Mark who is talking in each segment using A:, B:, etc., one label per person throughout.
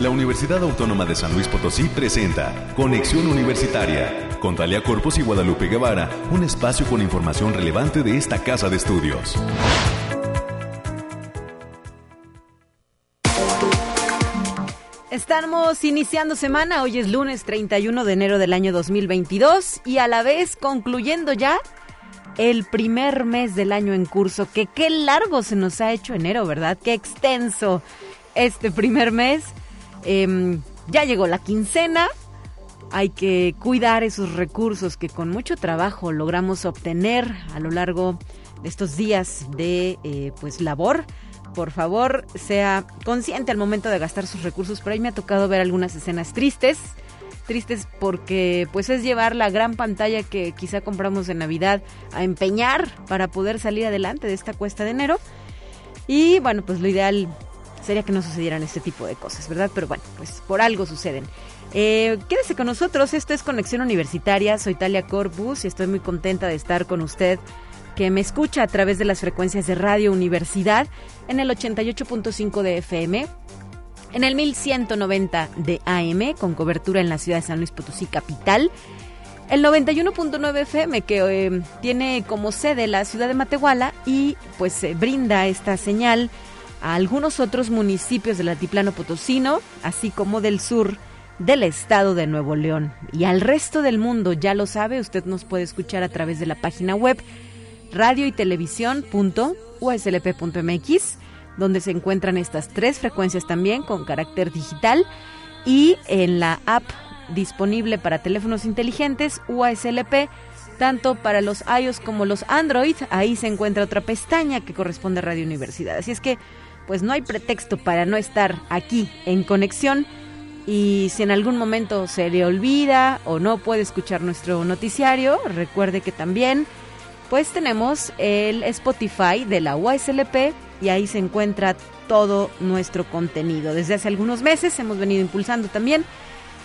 A: la Universidad Autónoma de San Luis Potosí presenta Conexión Universitaria con Talia Corpus y Guadalupe Guevara, un espacio con información relevante de esta casa de estudios.
B: Estamos iniciando semana, hoy es lunes 31 de enero del año 2022 y a la vez concluyendo ya el primer mes del año en curso, que qué largo se nos ha hecho enero, ¿verdad? Qué extenso este primer mes. Em, ya llegó la quincena, hay que cuidar esos recursos que con mucho trabajo logramos obtener a lo largo de estos días de eh, pues labor. Por favor, sea consciente al momento de gastar sus recursos. Por ahí me ha tocado ver algunas escenas tristes, tristes porque pues es llevar la gran pantalla que quizá compramos en Navidad a empeñar para poder salir adelante de esta cuesta de enero. Y bueno, pues lo ideal sería que no sucedieran este tipo de cosas, ¿verdad? Pero bueno, pues por algo suceden. Eh, quédese con nosotros, esto es Conexión Universitaria, soy Talia Corpus y estoy muy contenta de estar con usted que me escucha a través de las frecuencias de Radio Universidad en el 88.5 de FM, en el 1190 de AM, con cobertura en la ciudad de San Luis Potosí, capital, el 91.9 FM que eh, tiene como sede la ciudad de Matehuala y pues brinda esta señal a algunos otros municipios del altiplano potosino, así como del sur del estado de Nuevo León. Y al resto del mundo, ya lo sabe, usted nos puede escuchar a través de la página web radio y televisión.uslp.mx, donde se encuentran estas tres frecuencias también con carácter digital y en la app disponible para teléfonos inteligentes UASLP tanto para los iOS como los Android. Ahí se encuentra otra pestaña que corresponde a Radio Universidad. Así es que pues no hay pretexto para no estar aquí en conexión. Y si en algún momento se le olvida o no puede escuchar nuestro noticiario, recuerde que también pues tenemos el Spotify de la USLP y ahí se encuentra todo nuestro contenido. Desde hace algunos meses hemos venido impulsando también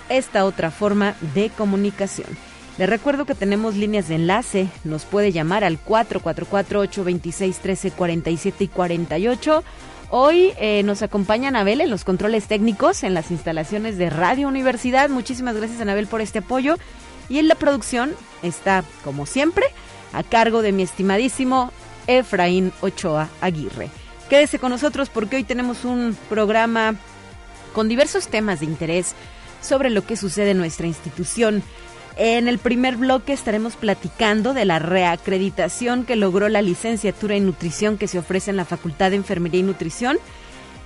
B: esta otra forma de comunicación. Le recuerdo que tenemos líneas de enlace, nos puede llamar al 444-826-1347 y 48 Hoy eh, nos acompaña Anabel en los controles técnicos en las instalaciones de Radio Universidad. Muchísimas gracias Anabel por este apoyo. Y en la producción está, como siempre, a cargo de mi estimadísimo Efraín Ochoa Aguirre. Quédese con nosotros porque hoy tenemos un programa con diversos temas de interés sobre lo que sucede en nuestra institución. En el primer bloque estaremos platicando de la reacreditación que logró la licenciatura en nutrición que se ofrece en la Facultad de Enfermería y Nutrición.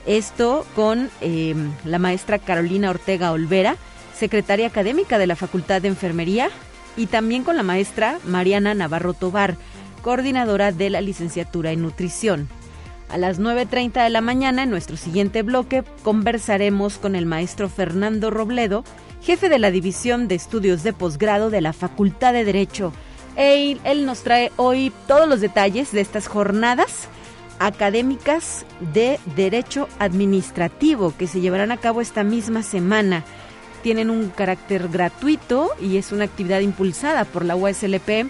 B: Esto con em, la maestra Carolina Ortega Olvera, secretaria académica de la Facultad de Enfermería, y también con la maestra Mariana Navarro Tobar, coordinadora de la licenciatura en nutrición. A las 9.30 de la mañana, en nuestro siguiente bloque, conversaremos con el maestro Fernando Robledo, jefe de la División de Estudios de Posgrado de la Facultad de Derecho. Él, nos trae hoy todos los detalles de estas jornadas académicas de Derecho Administrativo que se llevarán a cabo esta misma semana. Tienen un carácter gratuito y es una actividad impulsada por la USLP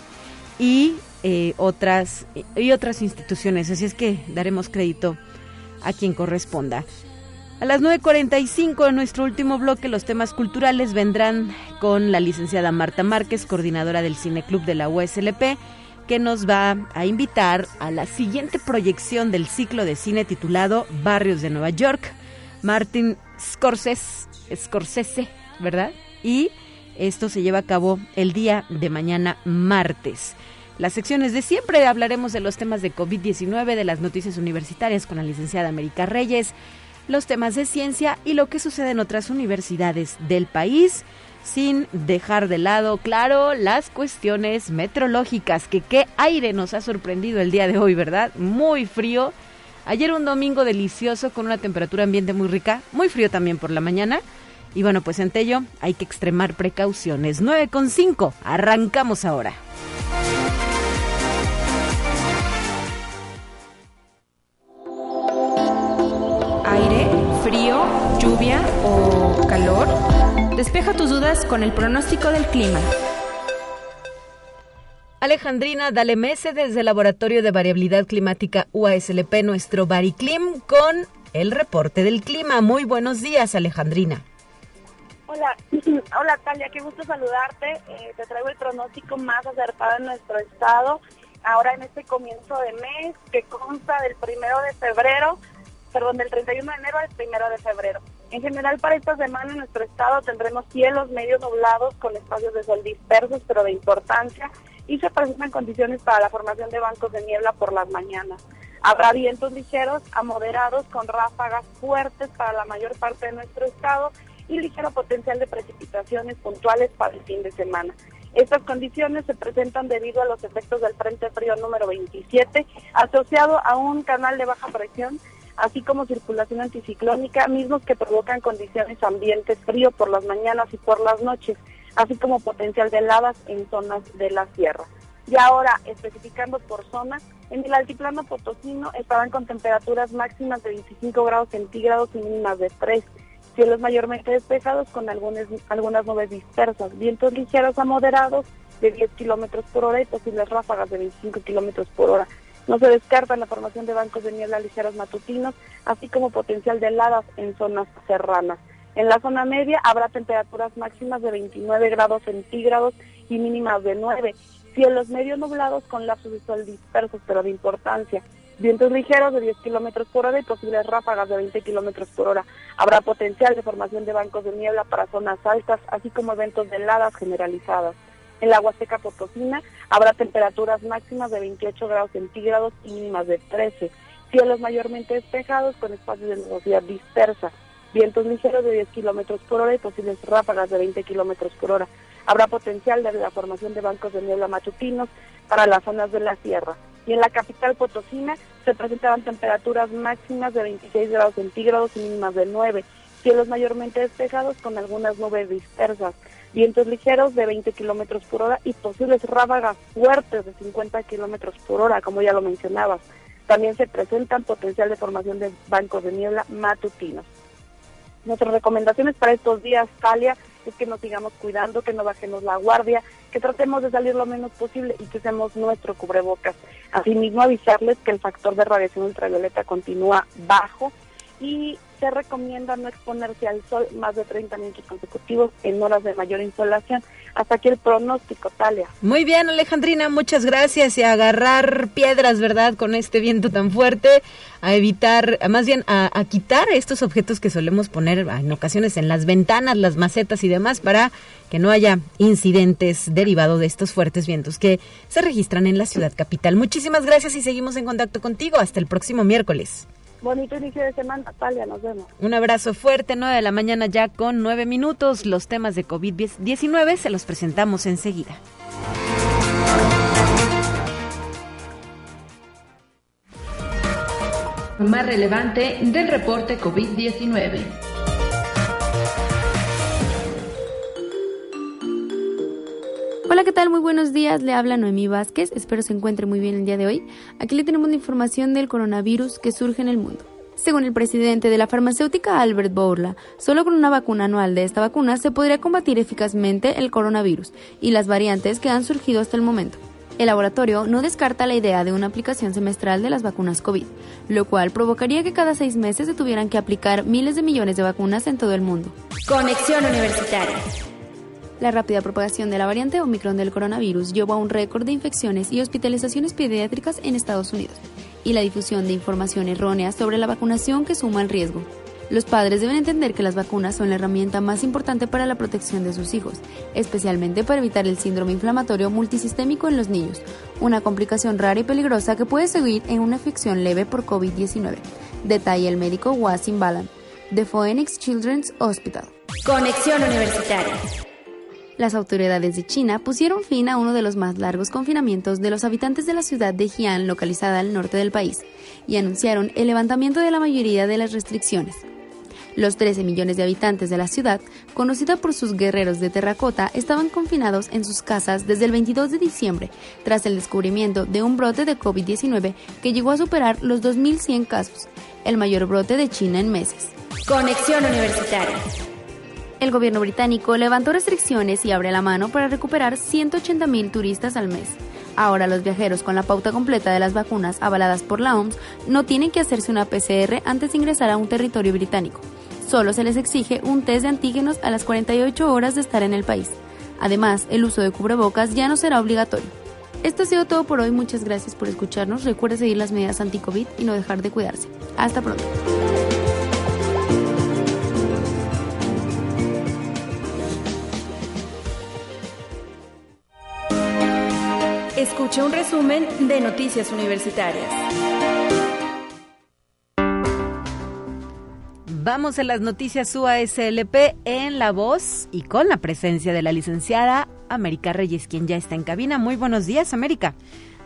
B: y eh, otras y otras instituciones. Así es que daremos crédito a quien corresponda. A las 9.45 en nuestro último bloque, los temas culturales vendrán con la licenciada Marta Márquez, coordinadora del Cine Club de la USLP, que nos va a invitar a la siguiente proyección del ciclo de cine titulado Barrios de Nueva York. Martin Scorsese, Scorsese, ¿verdad? Y esto se lleva a cabo el día de mañana martes. Las secciones de siempre hablaremos de los temas de COVID-19, de las noticias universitarias con la licenciada América Reyes, los temas de ciencia y lo que sucede en otras universidades del país, sin dejar de lado, claro, las cuestiones meteorológicas, que qué aire nos ha sorprendido el día de hoy, ¿verdad? Muy frío. Ayer un domingo delicioso con una temperatura ambiente muy rica, muy frío también por la mañana. Y bueno, pues en ello hay que extremar precauciones. 9,5. Arrancamos ahora.
C: Lluvia o calor? Despeja tus dudas con el pronóstico del clima.
B: Alejandrina Dalemese desde el Laboratorio de Variabilidad Climática UASLP, nuestro Bariclim, con el reporte del clima. Muy buenos días, Alejandrina.
D: Hola, hola Talia, qué gusto saludarte. Eh, te traigo el pronóstico más acertado en nuestro estado. Ahora en este comienzo de mes que consta del primero de febrero, perdón, del 31 de enero al primero de febrero. En general para esta semana en nuestro estado tendremos cielos medio nublados con espacios de sol dispersos pero de importancia y se presentan condiciones para la formación de bancos de niebla por las mañanas. Habrá vientos ligeros a moderados con ráfagas fuertes para la mayor parte de nuestro estado y ligero potencial de precipitaciones puntuales para el fin de semana. Estas condiciones se presentan debido a los efectos del Frente Frío número 27, asociado a un canal de baja presión, así como circulación anticiclónica, mismos que provocan condiciones ambiente frío por las mañanas y por las noches, así como potencial de heladas en zonas de la sierra. Y ahora, especificando por zona, en el altiplano potosino estarán con temperaturas máximas de 25 grados centígrados y mínimas de 3 cielos mayormente despejados con algunas, algunas nubes dispersas, vientos ligeros a moderados de 10 kilómetros por hora y posibles ráfagas de 25 kilómetros por hora. No se descarta la formación de bancos de niebla ligeros matutinos, así como potencial de heladas en zonas serranas. En la zona media habrá temperaturas máximas de 29 grados centígrados y mínimas de 9. Cielos medio nublados con lapsos de sol dispersos, pero de importancia. Vientos ligeros de 10 kilómetros por hora y posibles ráfagas de 20 kilómetros por hora. Habrá potencial de formación de bancos de niebla para zonas altas, así como eventos de heladas generalizadas. En la Huasteca Potosina habrá temperaturas máximas de 28 grados centígrados y mínimas de 13. Cielos mayormente despejados con espacios de nubosidad dispersa. Vientos ligeros de 10 kilómetros por hora y posibles ráfagas de 20 kilómetros por hora. Habrá potencial de la formación de bancos de niebla matutinos para las zonas de la sierra y en la capital potosina se presentaban temperaturas máximas de 26 grados centígrados y mínimas de 9, cielos mayormente despejados con algunas nubes dispersas, vientos ligeros de 20 kilómetros por hora y posibles ráfagas fuertes de 50 kilómetros por hora, como ya lo mencionabas. También se presentan potencial de formación de bancos de niebla matutinos. Nuestras recomendaciones para estos días, Talia, es que nos sigamos cuidando, que no bajemos la guardia, que tratemos de salir lo menos posible y que usemos nuestro cubrebocas. Asimismo, avisarles que el factor de radiación ultravioleta continúa bajo y se recomienda no exponerse al sol más de 30 minutos consecutivos en horas de mayor insolación. Hasta aquí el pronóstico, Talia.
B: Muy bien, Alejandrina, muchas gracias. Y a agarrar piedras, ¿verdad? Con este viento tan fuerte, a evitar, más bien a, a quitar estos objetos que solemos poner en ocasiones en las ventanas, las macetas y demás, para que no haya incidentes derivados de estos fuertes vientos que se registran en la ciudad capital. Muchísimas gracias y seguimos en contacto contigo. Hasta el próximo miércoles.
D: Bonito inicio de semana, Talia, nos vemos.
B: Un abrazo fuerte, 9 de la mañana ya con 9 minutos. Los temas de COVID-19 se los presentamos enseguida.
C: Más relevante del reporte COVID-19.
E: Hola, ¿qué tal? Muy buenos días. Le habla Noemí Vázquez. Espero se encuentre muy bien el día de hoy. Aquí le tenemos la información del coronavirus que surge en el mundo. Según el presidente de la farmacéutica Albert Bourla, solo con una vacuna anual de esta vacuna se podría combatir eficazmente el coronavirus y las variantes que han surgido hasta el momento. El laboratorio no descarta la idea de una aplicación semestral de las vacunas COVID, lo cual provocaría que cada seis meses se tuvieran que aplicar miles de millones de vacunas en todo el mundo.
C: Conexión Universitaria.
E: La rápida propagación de la variante Omicron del coronavirus llevó a un récord de infecciones y hospitalizaciones pediátricas en Estados Unidos y la difusión de información errónea sobre la vacunación que suma al riesgo. Los padres deben entender que las vacunas son la herramienta más importante para la protección de sus hijos, especialmente para evitar el síndrome inflamatorio multisistémico en los niños, una complicación rara y peligrosa que puede seguir en una infección leve por COVID-19, detalla el médico Wasim Balan, de Phoenix Children's Hospital.
C: Conexión Universitaria.
E: Las autoridades de China pusieron fin a uno de los más largos confinamientos de los habitantes de la ciudad de Xi'an, localizada al norte del país, y anunciaron el levantamiento de la mayoría de las restricciones. Los 13 millones de habitantes de la ciudad, conocida por sus guerreros de terracota, estaban confinados en sus casas desde el 22 de diciembre, tras el descubrimiento de un brote de COVID-19 que llegó a superar los 2.100 casos, el mayor brote de China en meses.
C: Conexión Universitaria.
E: El gobierno británico levantó restricciones y abre la mano para recuperar 180.000 turistas al mes. Ahora los viajeros con la pauta completa de las vacunas avaladas por la OMS no tienen que hacerse una PCR antes de ingresar a un territorio británico. Solo se les exige un test de antígenos a las 48 horas de estar en el país. Además, el uso de cubrebocas ya no será obligatorio. Esto ha sido todo por hoy. Muchas gracias por escucharnos. Recuerde seguir las medidas anti-COVID y no dejar de cuidarse. Hasta pronto.
C: Escuche un resumen de Noticias Universitarias.
B: Vamos a las noticias UASLP en la voz y con la presencia de la licenciada América Reyes, quien ya está en cabina. Muy buenos días, América.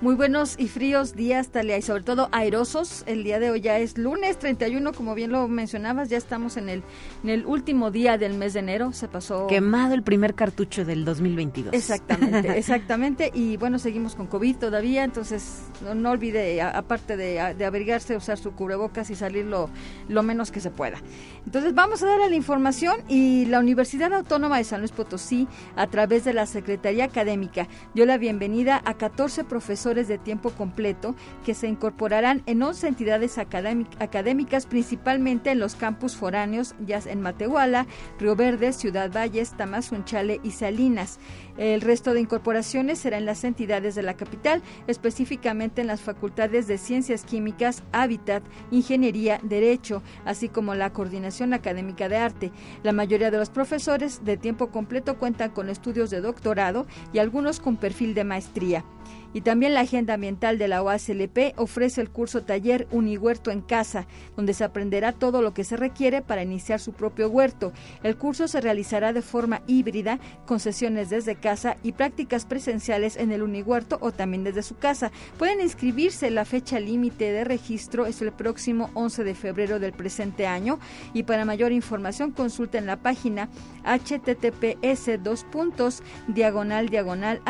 F: Muy buenos y fríos días, Talia, y sobre todo airosos. El día de hoy ya es lunes 31, como bien lo mencionabas, ya estamos en el, en el último día del mes de enero. Se pasó.
B: Quemado el primer cartucho del 2022.
F: Exactamente, exactamente. Y bueno, seguimos con COVID todavía, entonces no, olvide, aparte de, de, abrigarse, usar su cubrebocas y salir lo, lo menos que se pueda. Entonces vamos a dar la información y la Universidad Autónoma de San Luis Potosí, a través de la Secretaría Académica, dio la bienvenida a 14 profesores de tiempo completo que se incorporarán en 11 entidades académicas, principalmente en los campus foráneos, ya en Matehuala, Río Verde, Ciudad Valles, Tamazunchale y Salinas. El resto de incorporaciones será en las entidades de la capital, específicamente en las facultades de Ciencias Químicas, Hábitat, Ingeniería, Derecho, así como la Coordinación Académica de Arte. La mayoría de los profesores de tiempo completo cuentan con estudios de doctorado y algunos con perfil de maestría. Y también la Agenda Ambiental de la OASLP ofrece el curso taller Unihuerto en Casa, donde se aprenderá todo lo que se requiere para iniciar su propio huerto. El curso se realizará de forma híbrida, con sesiones desde casa y prácticas presenciales en el Unihuerto o también desde su casa. Pueden inscribirse, la fecha límite de registro es el próximo 11 de febrero del presente año y para mayor información consulten la página https dos puntos diagonal diagonal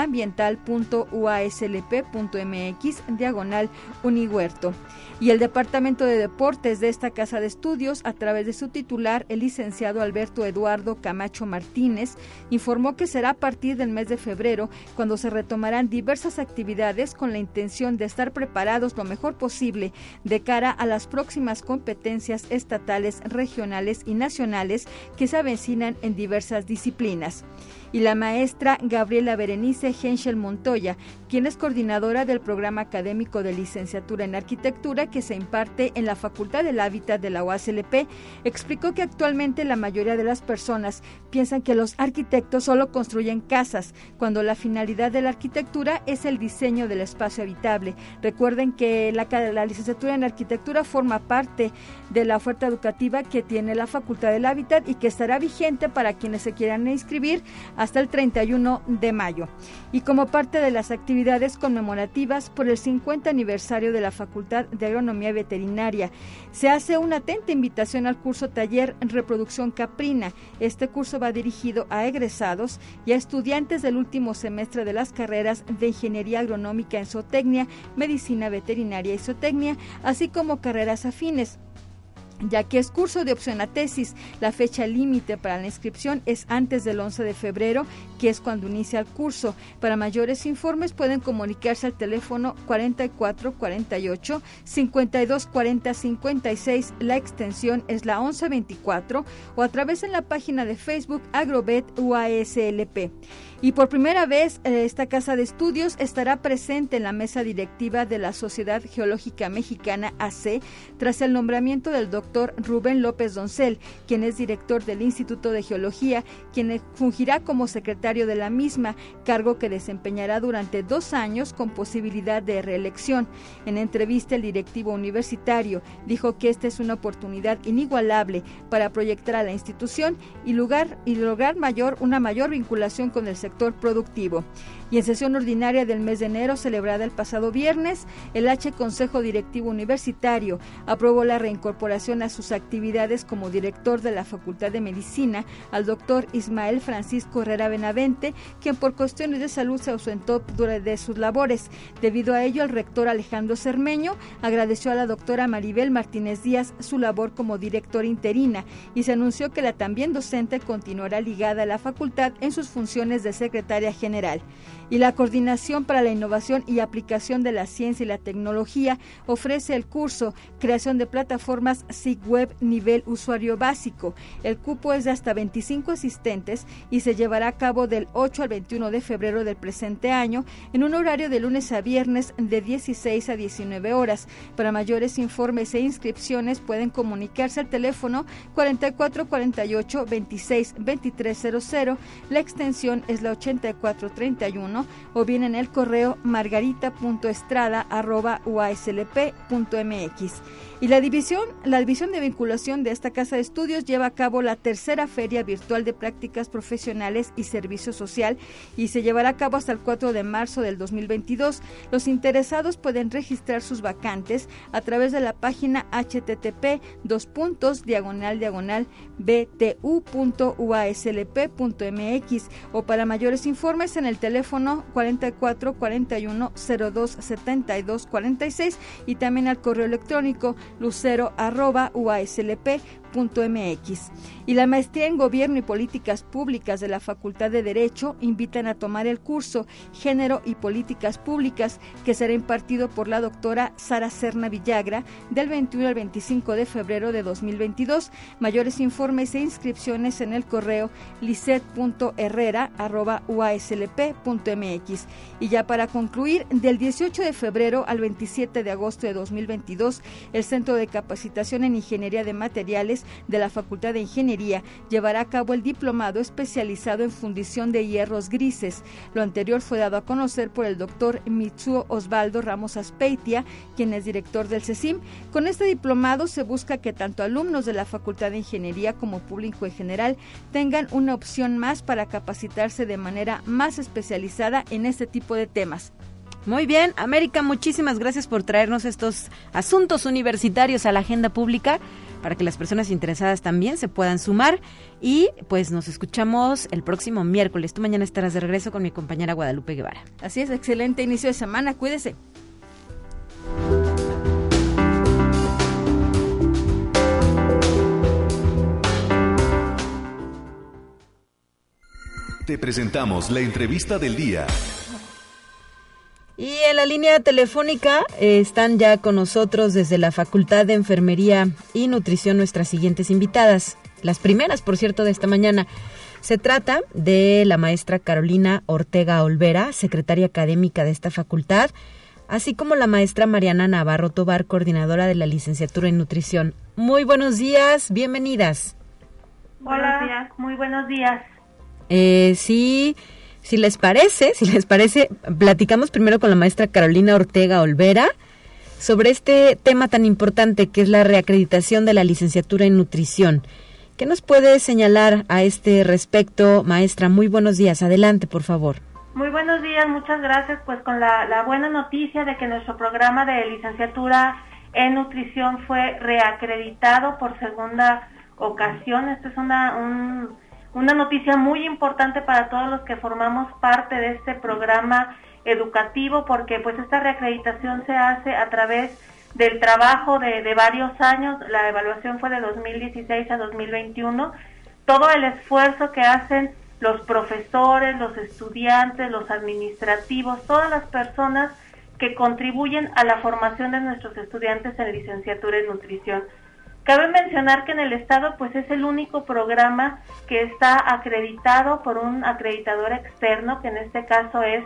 F: diagonal unihuerto. Y el Departamento de Deportes de esta Casa de Estudios, a través de su titular, el licenciado Alberto Eduardo Camacho Martínez, informó que será a partir del mes de febrero cuando se retomarán diversas actividades con la intención de estar preparados lo mejor posible de cara a las próximas competencias estatales, regionales y nacionales que se avecinan en diversas disciplinas y la maestra Gabriela Berenice Henschel Montoya, quien es coordinadora del programa académico de licenciatura en arquitectura que se imparte en la Facultad del Hábitat de la UASLP, explicó que actualmente la mayoría de las personas piensan que los arquitectos solo construyen casas, cuando la finalidad de la arquitectura es el diseño del espacio habitable. Recuerden que la, la licenciatura en arquitectura forma parte de la oferta educativa que tiene la Facultad del Hábitat y que estará vigente para quienes se quieran inscribir hasta el 31 de mayo. Y como parte de las actividades conmemorativas por el 50 aniversario de la Facultad de Agronomía Veterinaria, se hace una atenta invitación al curso taller Reproducción Caprina. Este curso va dirigido a egresados y a estudiantes del último semestre de las carreras de Ingeniería Agronómica en Zootecnia, Medicina Veterinaria y Zootecnia, así como carreras afines ya que es curso de opción a tesis. La fecha límite para la inscripción es antes del 11 de febrero, que es cuando inicia el curso. Para mayores informes pueden comunicarse al teléfono 4448 5240 56. La extensión es la 1124 o a través de la página de Facebook Agrobet UASLP. Y por primera vez eh, esta casa de estudios estará presente en la mesa directiva de la Sociedad Geológica Mexicana AC tras el nombramiento del doctor Rubén López Doncel, quien es director del Instituto de Geología, quien fungirá como secretario de la misma, cargo que desempeñará durante dos años con posibilidad de reelección. En entrevista el directivo universitario dijo que esta es una oportunidad inigualable para proyectar a la institución y, lugar, y lograr mayor, una mayor vinculación con el sector productivo. Y en sesión ordinaria del mes de enero, celebrada el pasado viernes, el H Consejo Directivo Universitario aprobó la reincorporación a sus actividades como director de la Facultad de Medicina al doctor Ismael Francisco Herrera Benavente, quien por cuestiones de salud se ausentó durante sus labores. Debido a ello, el rector Alejandro Cermeño agradeció a la doctora Maribel Martínez Díaz su labor como director interina y se anunció que la también docente continuará ligada a la facultad en sus funciones de secretaria general. Y la Coordinación para la Innovación y Aplicación de la Ciencia y la Tecnología ofrece el curso Creación de Plataformas SIG Web Nivel Usuario Básico. El cupo es de hasta 25 asistentes y se llevará a cabo del 8 al 21 de febrero del presente año en un horario de lunes a viernes de 16 a 19 horas. Para mayores informes e inscripciones pueden comunicarse al teléfono 4448 26 2300. La extensión es la 8431 o bien en el correo margarita.estrada.uaslp.mx. Y la división, la división de vinculación de esta casa de estudios lleva a cabo la tercera feria virtual de prácticas profesionales y servicio social y se llevará a cabo hasta el 4 de marzo del 2022. Los interesados pueden registrar sus vacantes a través de la página http dos puntos diagonal diagonal btu.uaslp.mx o para mayores informes en el teléfono 44 41 02 72 46 y también al correo electrónico lucero arroba uaslp.mx. Y la maestría en Gobierno y Políticas Públicas de la Facultad de Derecho invitan a tomar el curso Género y Políticas Públicas que será impartido por la doctora Sara Serna Villagra del 21 al 25 de febrero de 2022. Mayores informes e inscripciones en el correo liset.herrera.uaslp.mx. Y ya para concluir, del 18 de febrero al 27 de agosto de 2022, el Centro de Capacitación en Ingeniería de Materiales de la Facultad de Ingeniería llevará a cabo el diplomado especializado en fundición de hierros grises. Lo anterior fue dado a conocer por el doctor Mitsuo Osvaldo Ramos Aspeitia, quien es director del CECIM. Con este diplomado se busca que tanto alumnos de la Facultad de Ingeniería como público en general tengan una opción más para capacitarse de manera más especializada en este tipo de temas.
B: Muy bien, América, muchísimas gracias por traernos estos asuntos universitarios a la agenda pública para que las personas interesadas también se puedan sumar y pues nos escuchamos el próximo miércoles. Tú mañana estarás de regreso con mi compañera Guadalupe Guevara.
F: Así es, excelente inicio de semana, cuídese.
A: Te presentamos la entrevista del día.
B: Y en la línea telefónica eh, están ya con nosotros desde la Facultad de Enfermería y Nutrición nuestras siguientes invitadas. Las primeras, por cierto, de esta mañana. Se trata de la maestra Carolina Ortega Olvera, secretaria académica de esta facultad, así como la maestra Mariana Navarro Tobar, coordinadora de la licenciatura en nutrición. Muy buenos días, bienvenidas.
G: Hola, muy buenos días.
B: Eh, sí, si les parece, si les parece, platicamos primero con la maestra Carolina Ortega Olvera sobre este tema tan importante que es la reacreditación de la licenciatura en nutrición. ¿Qué nos puede señalar a este respecto, maestra? Muy buenos días. Adelante, por favor.
G: Muy buenos días, muchas gracias. Pues con la, buena noticia de que nuestro programa de licenciatura en nutrición fue reacreditado por segunda ocasión. Esta es una, un, una noticia muy importante para todos los que formamos parte de este programa educativo porque pues esta reacreditación se hace a través del trabajo de, de, varios años, la evaluación fue de 2016 a 2021, todo el esfuerzo que hacen los profesores, los estudiantes, los administrativos, todas las personas que contribuyen a la formación de nuestros estudiantes en licenciatura en nutrición. Cabe mencionar que en el estado pues es el único programa que está acreditado por un acreditador externo, que en este caso es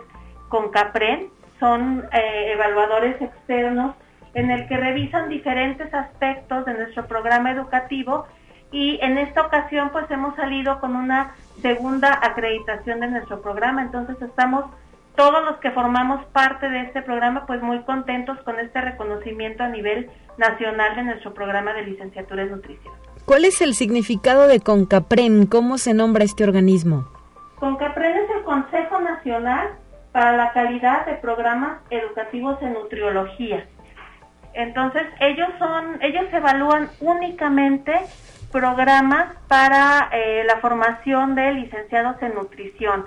G: CONCAPREN, son eh, evaluadores externos en el que revisan diferentes aspectos de nuestro programa educativo y en esta ocasión pues hemos salido con una segunda acreditación de nuestro programa, entonces estamos todos los que formamos parte de este programa, pues muy contentos con este reconocimiento a nivel nacional de nuestro programa de licenciatura en nutrición.
B: ¿Cuál es el significado de CONCAPREN? ¿Cómo se nombra este organismo?
G: CONCAPREN es el Consejo Nacional para la Calidad de Programas Educativos en Nutriología. Entonces, ellos son, ellos evalúan únicamente programas para eh, la formación de licenciados en nutrición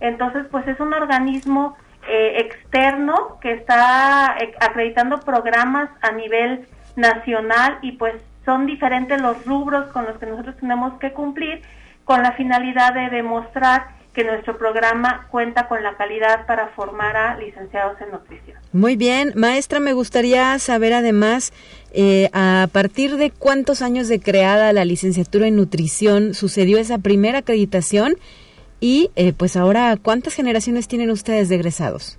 G: entonces, pues es un organismo eh, externo que está eh, acreditando programas a nivel nacional y pues son diferentes los rubros con los que nosotros tenemos que cumplir con la finalidad de demostrar que nuestro programa cuenta con la calidad para formar a licenciados en nutrición.
B: Muy bien, maestra, me gustaría saber además eh, a partir de cuántos años de creada la licenciatura en nutrición sucedió esa primera acreditación y eh, pues ahora cuántas generaciones tienen ustedes de egresados.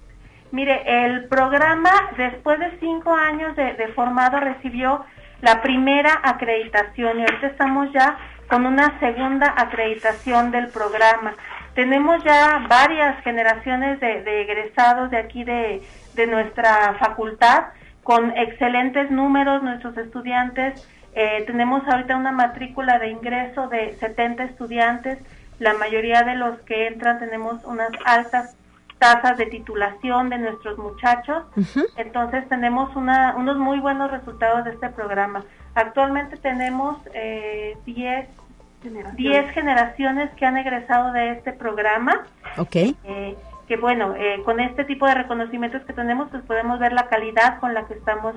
G: Mire, el programa después de cinco años de, formado recibió la primera acreditación y ahorita estamos ya con una segunda acreditación del programa. Tenemos ya varias generaciones de, egresados de aquí de, nuestra facultad con excelentes números, nuestros estudiantes. Eh, tenemos ahorita una matrícula de ingreso de 70 estudiantes. La mayoría de los que entran tenemos unas altas tasas de titulación de nuestros muchachos. Entonces tenemos una, unos muy buenos resultados de este programa. Actualmente tenemos eh, 10 10 generaciones que han egresado de este programa.
B: Ok.
G: Eh, que bueno, eh, con este tipo de reconocimientos que tenemos, pues podemos ver la calidad con la que estamos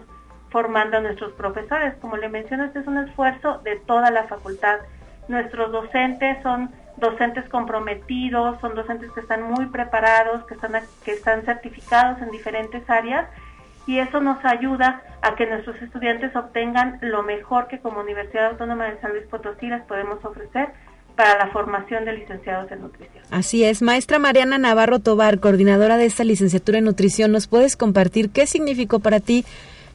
G: formando a nuestros profesores. Como le menciono, este es un esfuerzo de toda la facultad. Nuestros docentes son docentes comprometidos, son docentes que están muy preparados, que están, que están certificados en diferentes áreas y eso nos ayuda a que nuestros estudiantes obtengan lo mejor que como Universidad Autónoma de San Luis Potosí les podemos ofrecer para la formación de licenciados en nutrición.
B: Así es, maestra Mariana Navarro Tobar, coordinadora de esta licenciatura en nutrición, ¿nos puedes compartir qué significó para ti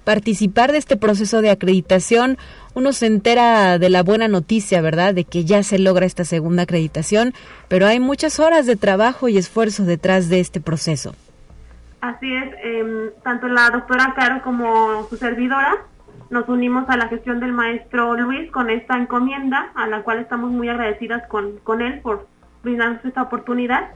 B: participar de este proceso de acreditación? Uno se entera de la buena noticia, ¿verdad?, de que ya se logra esta segunda acreditación, pero hay muchas horas de trabajo y esfuerzo detrás de este proceso.
H: Así es, em, tanto la doctora Caro como su servidora nos unimos a la gestión del maestro Luis con esta encomienda, a la cual estamos muy agradecidas con, con él por brindarnos esta oportunidad.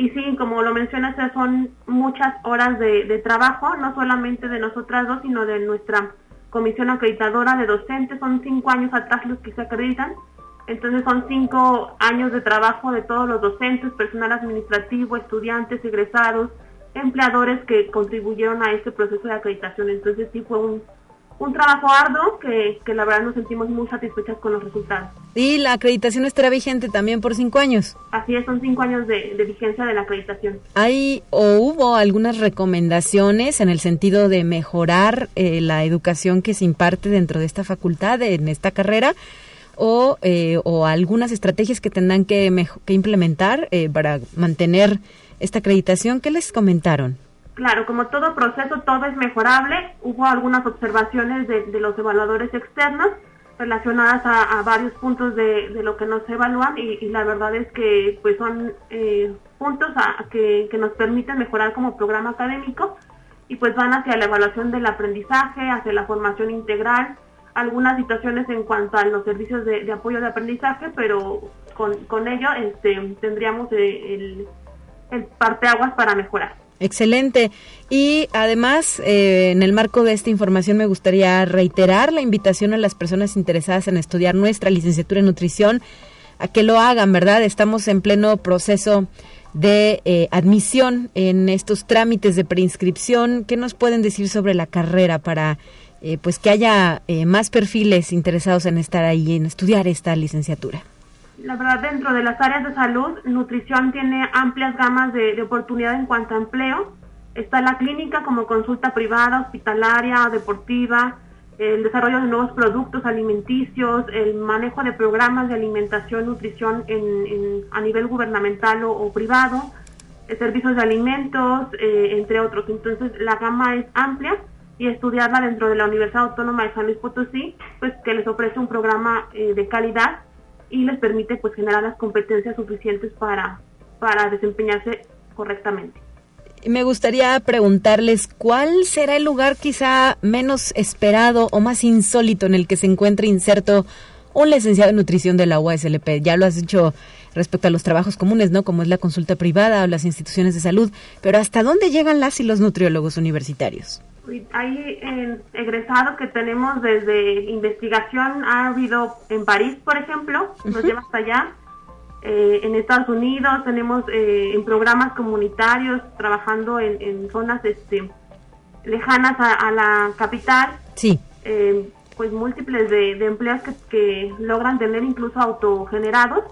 H: Y sí, como lo mencionas, son muchas horas de, de trabajo, no solamente de nosotras dos, sino de nuestra comisión acreditadora de docentes. Son cinco años atrás los que se acreditan. Entonces son cinco años de trabajo de todos los docentes, personal administrativo, estudiantes, egresados, empleadores que contribuyeron a este proceso de acreditación. Entonces sí fue un, un trabajo arduo que, que, la verdad nos sentimos muy satisfechas con los resultados.
B: Y la acreditación estará vigente también por cinco años.
H: Así es, son cinco años de, de vigencia de la acreditación.
B: ¿Hay o hubo algunas recomendaciones en el sentido de mejorar eh, la educación que se imparte dentro de esta facultad, en esta carrera? O, eh, o algunas estrategias que tendrán que, que implementar eh, para mantener esta acreditación. ¿Qué les comentaron?
H: Claro, como todo proceso, todo es mejorable. Hubo algunas observaciones de, los evaluadores externos relacionadas a, varios puntos de, lo que nos evalúan y, la verdad es que pues son eh, puntos que, nos permiten mejorar como programa académico y pues van hacia la evaluación del aprendizaje, hacia la formación integral, algunas situaciones en cuanto a los servicios de, apoyo de aprendizaje, pero con, con ello este, tendríamos eh, el el parteaguas para mejorar.
B: Excelente. Y además, eh, en el marco de esta información, me gustaría reiterar la invitación a las personas interesadas en estudiar nuestra licenciatura en nutrición a que lo hagan, ¿verdad? Estamos en pleno proceso de eh, admisión en estos trámites de preinscripción. ¿Qué nos pueden decir sobre la carrera para eh, pues que haya más perfiles interesados en estar ahí, en estudiar esta licenciatura?
H: La verdad, dentro de las áreas de salud, nutrición tiene amplias gamas de, oportunidad en cuanto a empleo. Está la clínica como consulta privada, hospitalaria, deportiva, el desarrollo de nuevos productos alimenticios, el manejo de programas de alimentación, nutrición en, a nivel gubernamental o, privado, eh, servicios de alimentos, eh, entre otros. Entonces, la gama es amplia y estudiarla dentro de la Universidad Autónoma de San Luis Potosí, pues que les ofrece un programa eh, de calidad y les permite pues generar las competencias suficientes para, para desempeñarse correctamente.
B: Me gustaría preguntarles cuál será el lugar quizá menos esperado o más insólito en el que se encuentre inserto un licenciado en nutrición de la UASLP. Ya lo has dicho respecto a los trabajos comunes, ¿no? Como es la consulta privada o las instituciones de salud, pero ¿hasta dónde llegan las y los nutriólogos universitarios?
H: Hay eh, egresados que tenemos desde investigación, ha habido en París, por ejemplo, nos lleva hasta allá. Eh, en Estados Unidos tenemos eh, en programas comunitarios trabajando en, zonas este, lejanas a, la capital.
B: Sí.
H: pues múltiples de, empleos que, que, logran tener incluso autogenerados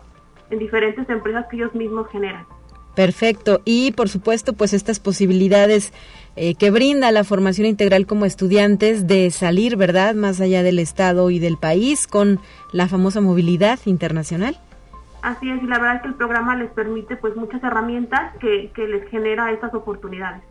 H: en diferentes empresas que ellos mismos generan.
B: Perfecto. Y por supuesto, pues estas posibilidades eh, que brinda la formación integral como estudiantes de salir, ¿verdad?, más allá del Estado y del país con la famosa movilidad internacional.
H: Así es, y la verdad es que el programa les permite pues muchas herramientas que, que les genera estas oportunidades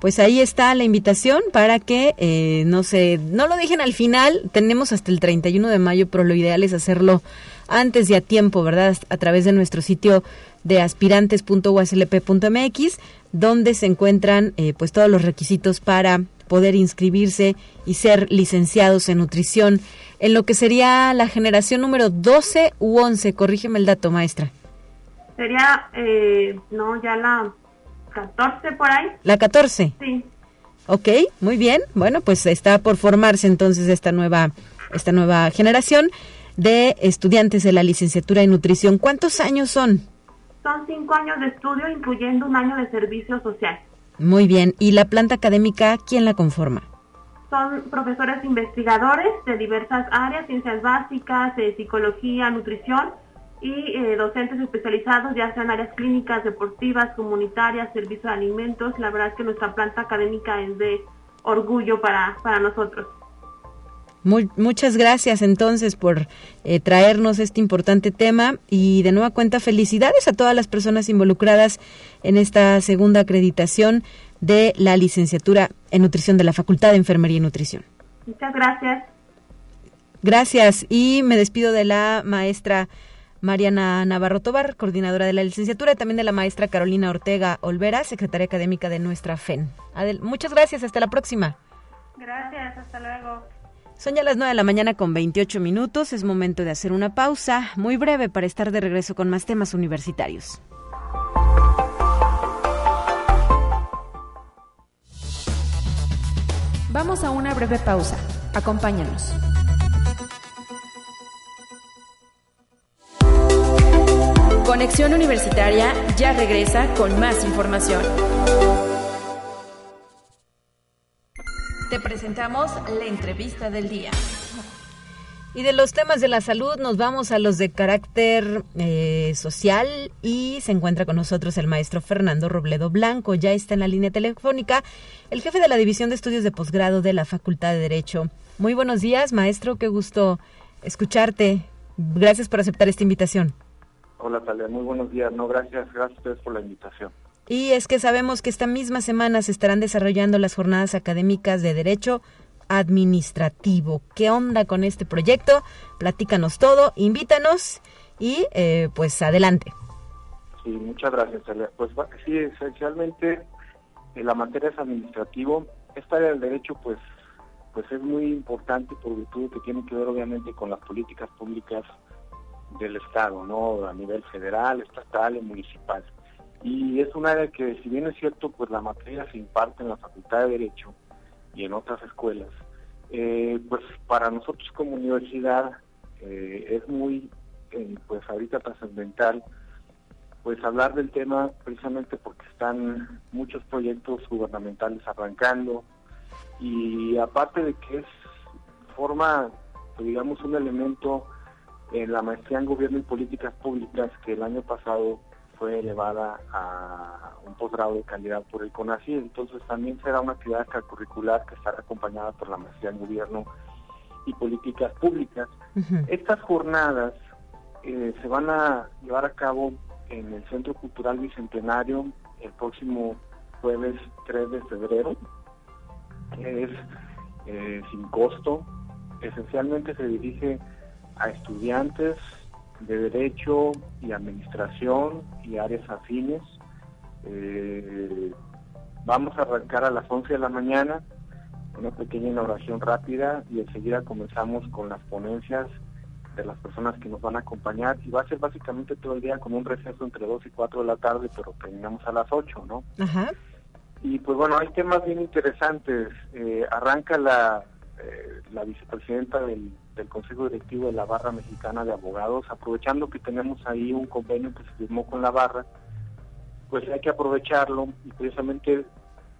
B: pues ahí está la invitación para que eh, no se no lo dejen al final. Tenemos hasta el 31 de mayo pero lo ideal es hacerlo antes y a tiempo verdad a través de nuestro sitio de aspirantes.uslp.mx donde se encuentran eh, pues todos los requisitos para poder inscribirse y ser licenciados en nutrición. En lo que sería la generación número 12 u 11 corrígeme el dato maestra.
H: Sería eh, no ya la 14 por ahí.
B: ¿La 14?
H: Sí.
B: Ok, muy bien. Bueno, pues está por formarse entonces esta nueva, esta nueva generación de estudiantes de la licenciatura en nutrición. ¿Cuántos años son?
H: Son cinco años de estudio, incluyendo un año de servicio social.
B: Muy bien. ¿Y la planta académica, quién la conforma?
H: Son profesores investigadores de diversas áreas, ciencias básicas, de psicología, nutrición, y eh, docentes especializados, ya sean áreas clínicas, deportivas, comunitarias, servicio de alimentos. La verdad es que nuestra planta académica es de orgullo para, para nosotros.
B: muchas gracias entonces por eh, traernos este importante tema y de nueva cuenta felicidades a todas las personas involucradas en esta segunda acreditación de la licenciatura en nutrición de la Facultad de Enfermería y Nutrición.
H: Muchas gracias.
B: Gracias y me despido de la maestra Mariana Navarro Tobar, coordinadora de la licenciatura, y también de la maestra Carolina Ortega Olvera, secretaria académica de nuestra FEN. Adel, muchas gracias, hasta la próxima.
H: Gracias, hasta luego.
B: Son ya las 9 de la mañana con 28 minutos, es momento de hacer una pausa muy breve para estar de regreso con más temas universitarios.
C: Vamos a una breve pausa. Acompáñanos. Conexión Universitaria ya regresa con más información. Te presentamos la entrevista del día.
B: Y de los temas de la salud nos vamos a los de carácter eh, social y se encuentra con nosotros el maestro Fernando Robledo Blanco. Ya está en la línea telefónica el jefe de la División de Estudios de Posgrado de la Facultad de Derecho. Muy buenos días, maestro. Qué gusto escucharte. Gracias por aceptar esta invitación.
I: Hola Talia, muy buenos días. No, gracias, gracias a ustedes por la invitación.
B: Y es que sabemos que esta misma semana se estarán desarrollando las jornadas académicas de Derecho Administrativo. ¿Qué onda con este proyecto? Platícanos todo, invítanos y eh, pues adelante.
I: Sí, muchas gracias Talia. Pues sí, esencialmente en la materia es administrativo. Esta área del derecho pues pues es muy importante por virtud que tiene que ver obviamente con las políticas públicas del Estado, ¿no? A nivel federal, estatal y municipal. Y es un área que, si bien es cierto, pues la materia se imparte en la Facultad de Derecho y en otras escuelas, eh, pues para nosotros como universidad eh, es muy, eh, pues ahorita trascendental, pues hablar del tema precisamente porque están muchos proyectos gubernamentales arrancando y aparte de que es forma, digamos, un elemento en la maestría en Gobierno y Políticas Públicas, que el año pasado fue elevada a un posgrado de calidad por el CONACYT, entonces también será una actividad curricular que estará acompañada por la maestría en Gobierno y Políticas Públicas. Estas jornadas eh, se van a llevar a cabo en el Centro Cultural Bicentenario el próximo jueves 3 de febrero, que es eh, sin costo. Esencialmente se dirige a estudiantes de Derecho y Administración y áreas afines. Eh, vamos a arrancar a las 11 de la mañana, una pequeña inauguración rápida y enseguida comenzamos con las ponencias de las personas que nos van a acompañar y va a ser básicamente todo el día con un receso entre 2 y 4 de la tarde, pero terminamos a las 8, ¿no? Y pues bueno, hay temas bien interesantes. Eh, arranca la, eh, la vicepresidenta del del Consejo Directivo de la Barra Mexicana de Abogados, aprovechando que tenemos ahí un convenio que se firmó con la barra, pues hay que aprovecharlo y precisamente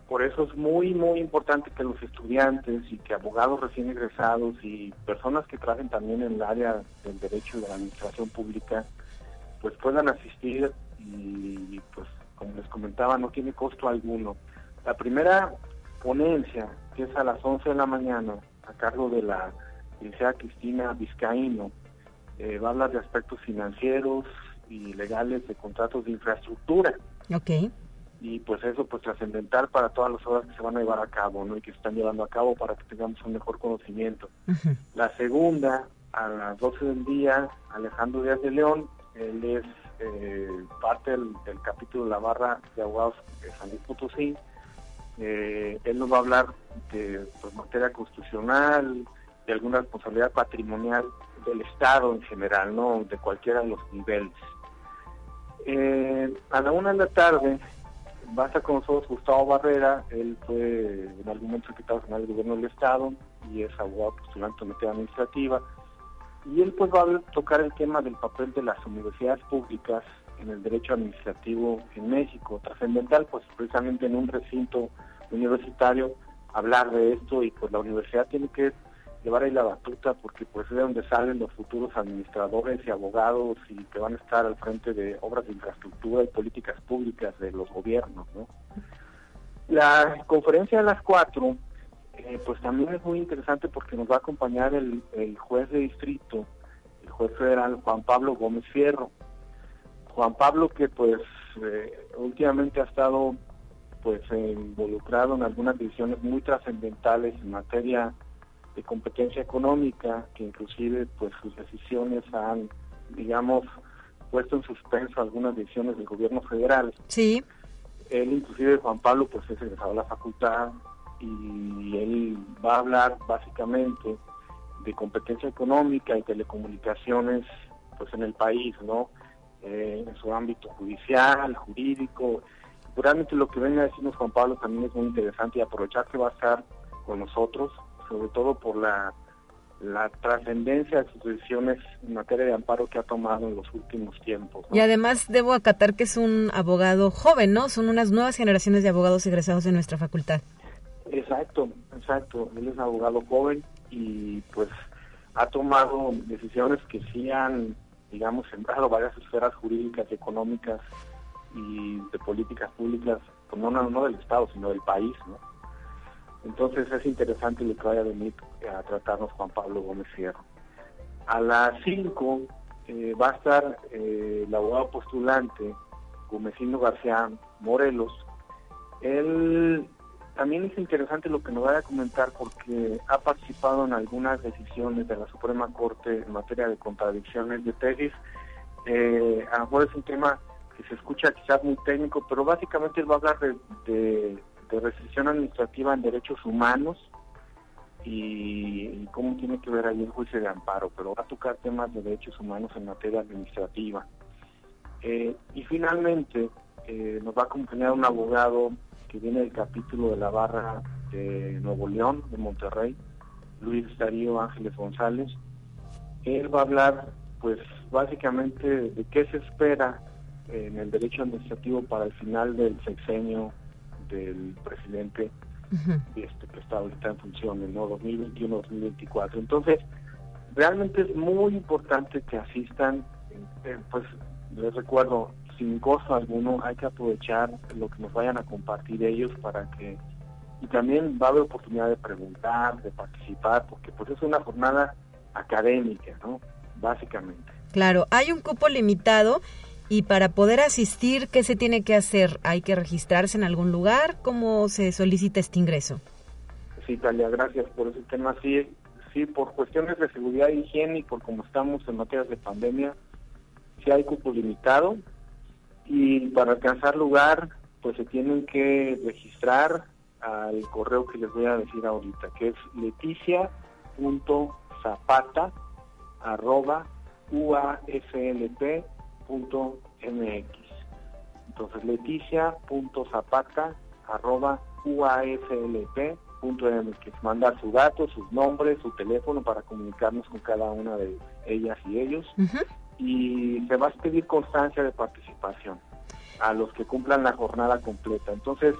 I: por eso es muy, muy importante que los estudiantes y que abogados recién egresados y personas que trabajen también en el área del derecho y de la administración pública, pues puedan asistir y pues como les comentaba, no tiene costo alguno. La primera ponencia, que es a las 11 de la mañana, a cargo de la licenciada Cristina Vizcaíno, eh, va a hablar de aspectos financieros y legales de contratos de infraestructura.
B: Ok.
I: Y pues eso pues trascendental para todas las obras que se van a llevar a cabo, ¿no? Y que se están llevando a cabo para que tengamos un mejor conocimiento. La segunda, a las 12 del día, Alejandro Díaz de León, él es eh, parte del, capítulo de la barra de abogados de San Luis Potosí. Eh, él nos va a hablar de pues, materia constitucional, alguna responsabilidad patrimonial del Estado en general, no de cualquiera de los niveles. Eh, a la una de la tarde va a estar con nosotros Gustavo Barrera, él fue en algún momento secretario general del gobierno del Estado y es abogado postulante en materia administrativa. Y él pues va a tocar el tema del papel de las universidades públicas en el derecho administrativo en México, trascendental pues precisamente en un recinto universitario hablar de esto y pues la universidad tiene que llevar ahí la batuta porque pues es de donde salen los futuros administradores y abogados y que van a estar al frente de obras de infraestructura y políticas públicas de los gobiernos, ¿no? La conferencia de las cuatro, eh, pues también es muy interesante porque nos va a acompañar el, juez de distrito, el juez federal Juan Pablo Gómez Fierro. Juan Pablo que pues eh, últimamente ha estado pues involucrado en algunas decisiones muy trascendentales en materia de competencia económica, que inclusive pues sus decisiones han, digamos, puesto en suspenso algunas decisiones del gobierno federal.
B: Sí.
I: Él inclusive Juan Pablo pues es egresado a la facultad y él va a hablar básicamente de competencia económica y telecomunicaciones pues en el país, ¿no? Eh, en su ámbito judicial, jurídico. Realmente lo que venga a decirnos Juan Pablo también es muy interesante y aprovechar que va a estar con nosotros sobre todo por la, la trascendencia de sus decisiones en materia de amparo que ha tomado en los últimos tiempos.
B: Y además debo acatar que es un abogado joven, ¿no? Son unas nuevas generaciones de abogados egresados de nuestra facultad.
I: Exacto, exacto. Él es abogado joven y pues ha tomado decisiones que sí han, digamos, sembrado varias esferas jurídicas y económicas y de políticas públicas, pues no, no, no del Estado, sino del país, ¿no? Entonces es interesante lo que vaya a venir a tratarnos Juan Pablo Gómez Fierro. A las 5 eh, va a estar eh, el abogado postulante Gómezino García Morelos. Él también es interesante lo que nos vaya a comentar porque ha participado en algunas decisiones de la Suprema Corte en materia de contradicciones de tesis. Eh, a lo mejor es un tema que se escucha quizás muy técnico, pero básicamente él va a hablar de de restricción administrativa en derechos humanos y, cómo tiene que ver ahí el juicio de amparo, pero va a tocar temas de derechos humanos en materia administrativa. Eh, y finalmente eh, nos va a acompañar un abogado que viene del capítulo de la barra de Nuevo León, de Monterrey, Luis Darío Ángeles González. Él va a hablar, pues, básicamente de qué se espera en el derecho administrativo para el final del sexenio del presidente este, que está ahorita en funciones, ¿no? 2021-2024. Entonces, realmente es muy importante que asistan, eh, pues les recuerdo, sin costo alguno, hay que aprovechar lo que nos vayan a compartir ellos para que, y también va a haber oportunidad de preguntar, de participar, porque pues es una jornada académica, ¿no? Básicamente.
B: Claro, hay un cupo limitado y para poder asistir, ¿qué se tiene que hacer? ¿Hay que registrarse en algún lugar? ¿Cómo se solicita este ingreso?
I: Sí, Talia, gracias por ese tema. Sí, sí, por cuestiones de seguridad e higiene y por como estamos en materias de pandemia, sí hay cupo limitado y para alcanzar lugar, pues se tienen que registrar al correo que les voy a decir ahorita, que es leticia.zapata arroba mx Entonces leticia.zapata arroba uaflp.mx. Mandar su dato, sus nombres, su teléfono para comunicarnos con cada una de ellas y ellos. Y se va a pedir constancia de participación a los que cumplan la jornada completa. Entonces,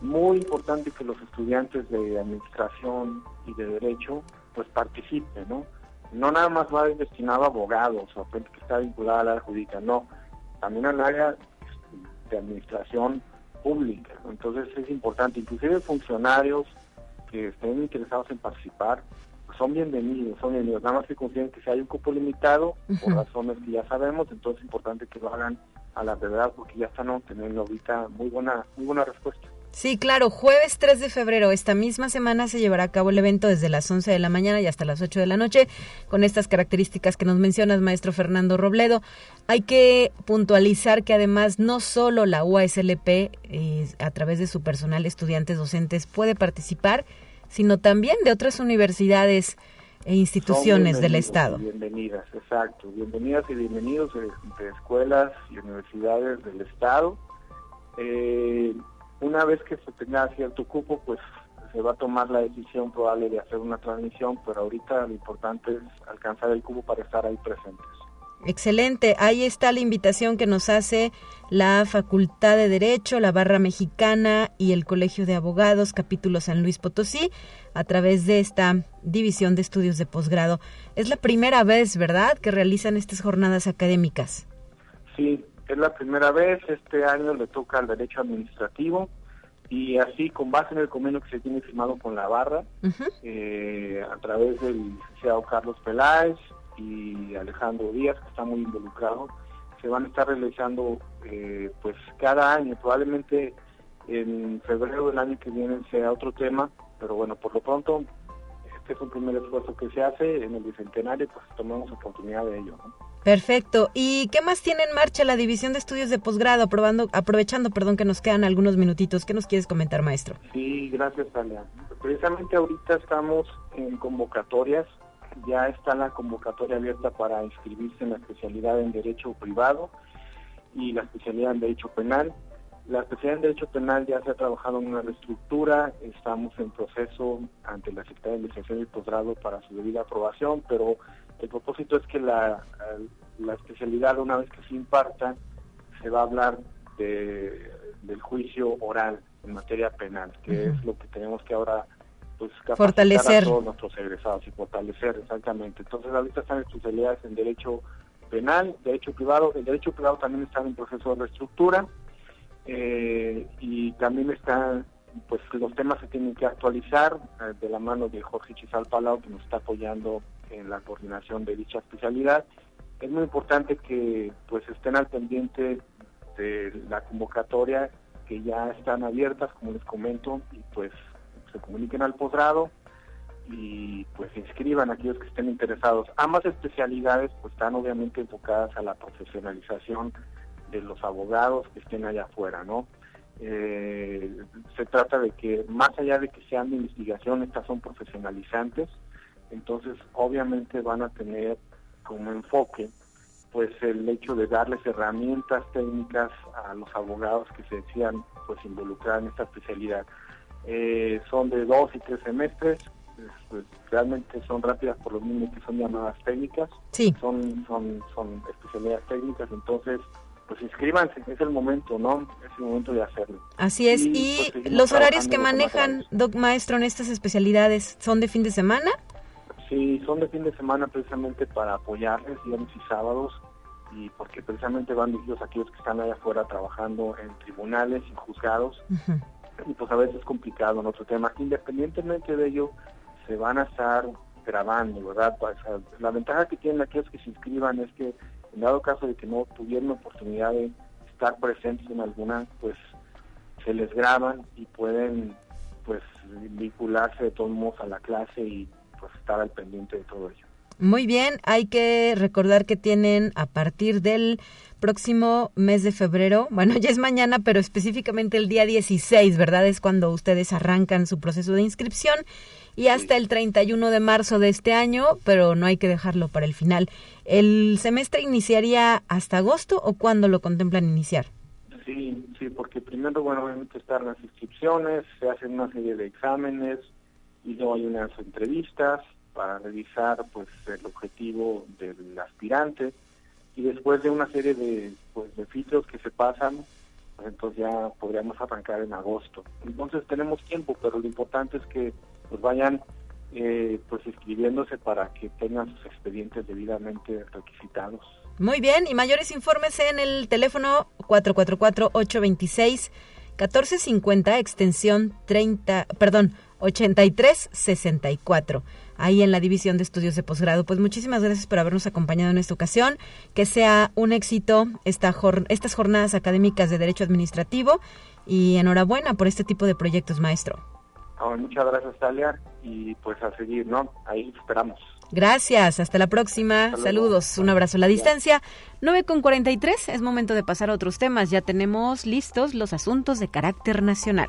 I: muy importante que los estudiantes de administración y de derecho pues participen, ¿no? No nada más va destinado a abogados o a gente que está vinculada a la jurídica, no, también al área de administración pública. Entonces es importante, inclusive funcionarios que estén interesados en participar, son bienvenidos, son bienvenidos. Nada más que confíen que si hay un cupo limitado, por razones que ya sabemos, entonces es importante que lo hagan a la verdad porque ya están obteniendo ahorita muy buena, muy buena respuesta.
B: Sí, claro, jueves 3 de febrero, esta misma semana se llevará a cabo el evento desde las 11 de la mañana y hasta las 8 de la noche, con estas características que nos mencionas, maestro Fernando Robledo. Hay que puntualizar que además no solo la UASLP, eh, a través de su personal, estudiantes, docentes, puede participar, sino también de otras universidades e instituciones del Estado.
I: Bienvenidas, exacto. Bienvenidas y bienvenidos de, escuelas y universidades del Estado. Eh, una vez que se tenga cierto cupo, pues se va a tomar la decisión probable de hacer una transmisión, pero ahorita lo importante es alcanzar el cupo para estar ahí presentes.
B: Excelente, ahí está la invitación que nos hace la Facultad de Derecho, la Barra Mexicana y el Colegio de Abogados, capítulo San Luis Potosí, a través de esta división de estudios de posgrado. Es la primera vez, ¿verdad?, que realizan estas jornadas académicas.
I: Sí, es la primera vez, este año le toca al derecho administrativo y así con base en el convenio que se tiene firmado con la barra, eh, a través del licenciado Carlos Peláez y Alejandro Díaz, que está muy involucrado, se van a estar realizando eh, pues cada año, probablemente en febrero del año que viene sea otro tema, pero bueno, por lo pronto este es un primer esfuerzo que se hace en el bicentenario, pues tomamos oportunidad de ello.
B: Perfecto. ¿Y qué más tiene en marcha la División de Estudios de Posgrado, aprovechando perdón, que nos quedan algunos minutitos? ¿Qué nos quieres comentar, maestro?
I: Sí, gracias, Talia. Precisamente ahorita estamos en convocatorias. Ya está la convocatoria abierta para inscribirse en la especialidad en Derecho Privado y la especialidad en Derecho Penal. La especialidad en Derecho Penal ya se ha trabajado en una reestructura, estamos en proceso ante la Secretaría de Licenciatura y Posgrado para su debida aprobación, pero el propósito es que la, la especialidad, una vez que se imparta, se va a hablar de, del juicio oral en materia penal, que es lo que tenemos que ahora pues
B: fortalecer
I: a todos nuestros egresados y fortalecer exactamente. Entonces ahorita están especialidades en derecho penal, derecho privado, el derecho privado también está en proceso de reestructura eh, y también está pues los temas se tienen que actualizar eh, de la mano de Jorge Chizal Palau que nos está apoyando en la coordinación de dicha especialidad. Es muy importante que pues estén al pendiente de la convocatoria que ya están abiertas, como les comento, y pues se comuniquen al posgrado y pues se inscriban aquellos que estén interesados. Ambas especialidades pues están obviamente enfocadas a la profesionalización de los abogados que estén allá afuera, ¿no? Eh, se trata de que más allá de que sean de investigación, estas son profesionalizantes, entonces obviamente van a tener como enfoque pues el hecho de darles herramientas técnicas a los abogados que se decían pues involucrar en esta especialidad. Eh, son de dos y tres semestres, pues, realmente son rápidas por lo mismo que son llamadas técnicas,
B: sí.
I: son, son, son especialidades técnicas, entonces pues inscríbanse, es el momento, ¿no? Es el momento de hacerlo.
B: Así es, y, pues, los horarios que manejan, Doc Maestro, en estas especialidades, ¿son de fin de semana?
I: Sí, son de fin de semana precisamente para apoyarles viernes y sábados y porque precisamente van dirigidos a aquellos que están allá afuera trabajando en tribunales y juzgados y pues a veces es complicado en otro tema. Independientemente de ello, se van a estar grabando, ¿verdad? la ventaja que tienen aquellos que se inscriban es que en dado caso de que no tuvieran oportunidad de estar presentes en alguna, pues se les graban y pueden pues vincularse de todos modos a la clase y pues estar al pendiente de todo ello.
B: Muy bien, hay que recordar que tienen a partir del próximo mes de febrero, bueno, ya es mañana, pero específicamente el día 16, ¿verdad? Es cuando ustedes arrancan su proceso de inscripción y hasta el 31 de marzo de este año, pero no hay que dejarlo para el final. ¿El semestre iniciaría hasta agosto o cuándo lo contemplan iniciar?
I: Sí, sí, porque primero, bueno, obviamente están las inscripciones, se hacen una serie de exámenes, y luego hay unas entrevistas para revisar pues el objetivo del aspirante. Y después de una serie de pues de filtros que se pasan pues entonces ya podríamos arrancar en agosto. Entonces tenemos tiempo pero lo importante es que pues vayan eh, pues inscribiéndose para que tengan sus expedientes debidamente requisitados.
B: Muy bien, y mayores informes en el teléfono 444-826-1450, extensión 30, perdón, 8364, ahí en la División de Estudios de Posgrado. Pues muchísimas gracias por habernos acompañado en esta ocasión. Que sea un éxito esta estas jornadas académicas de Derecho Administrativo y enhorabuena por este tipo de proyectos, maestro.
I: muchas gracias, Talia, y pues a seguir, ¿no? Ahí esperamos.
B: Gracias, hasta la próxima. Saludos, un abrazo a la distancia. 9 con 43, es momento de pasar a otros temas. Ya tenemos listos los asuntos de carácter nacional.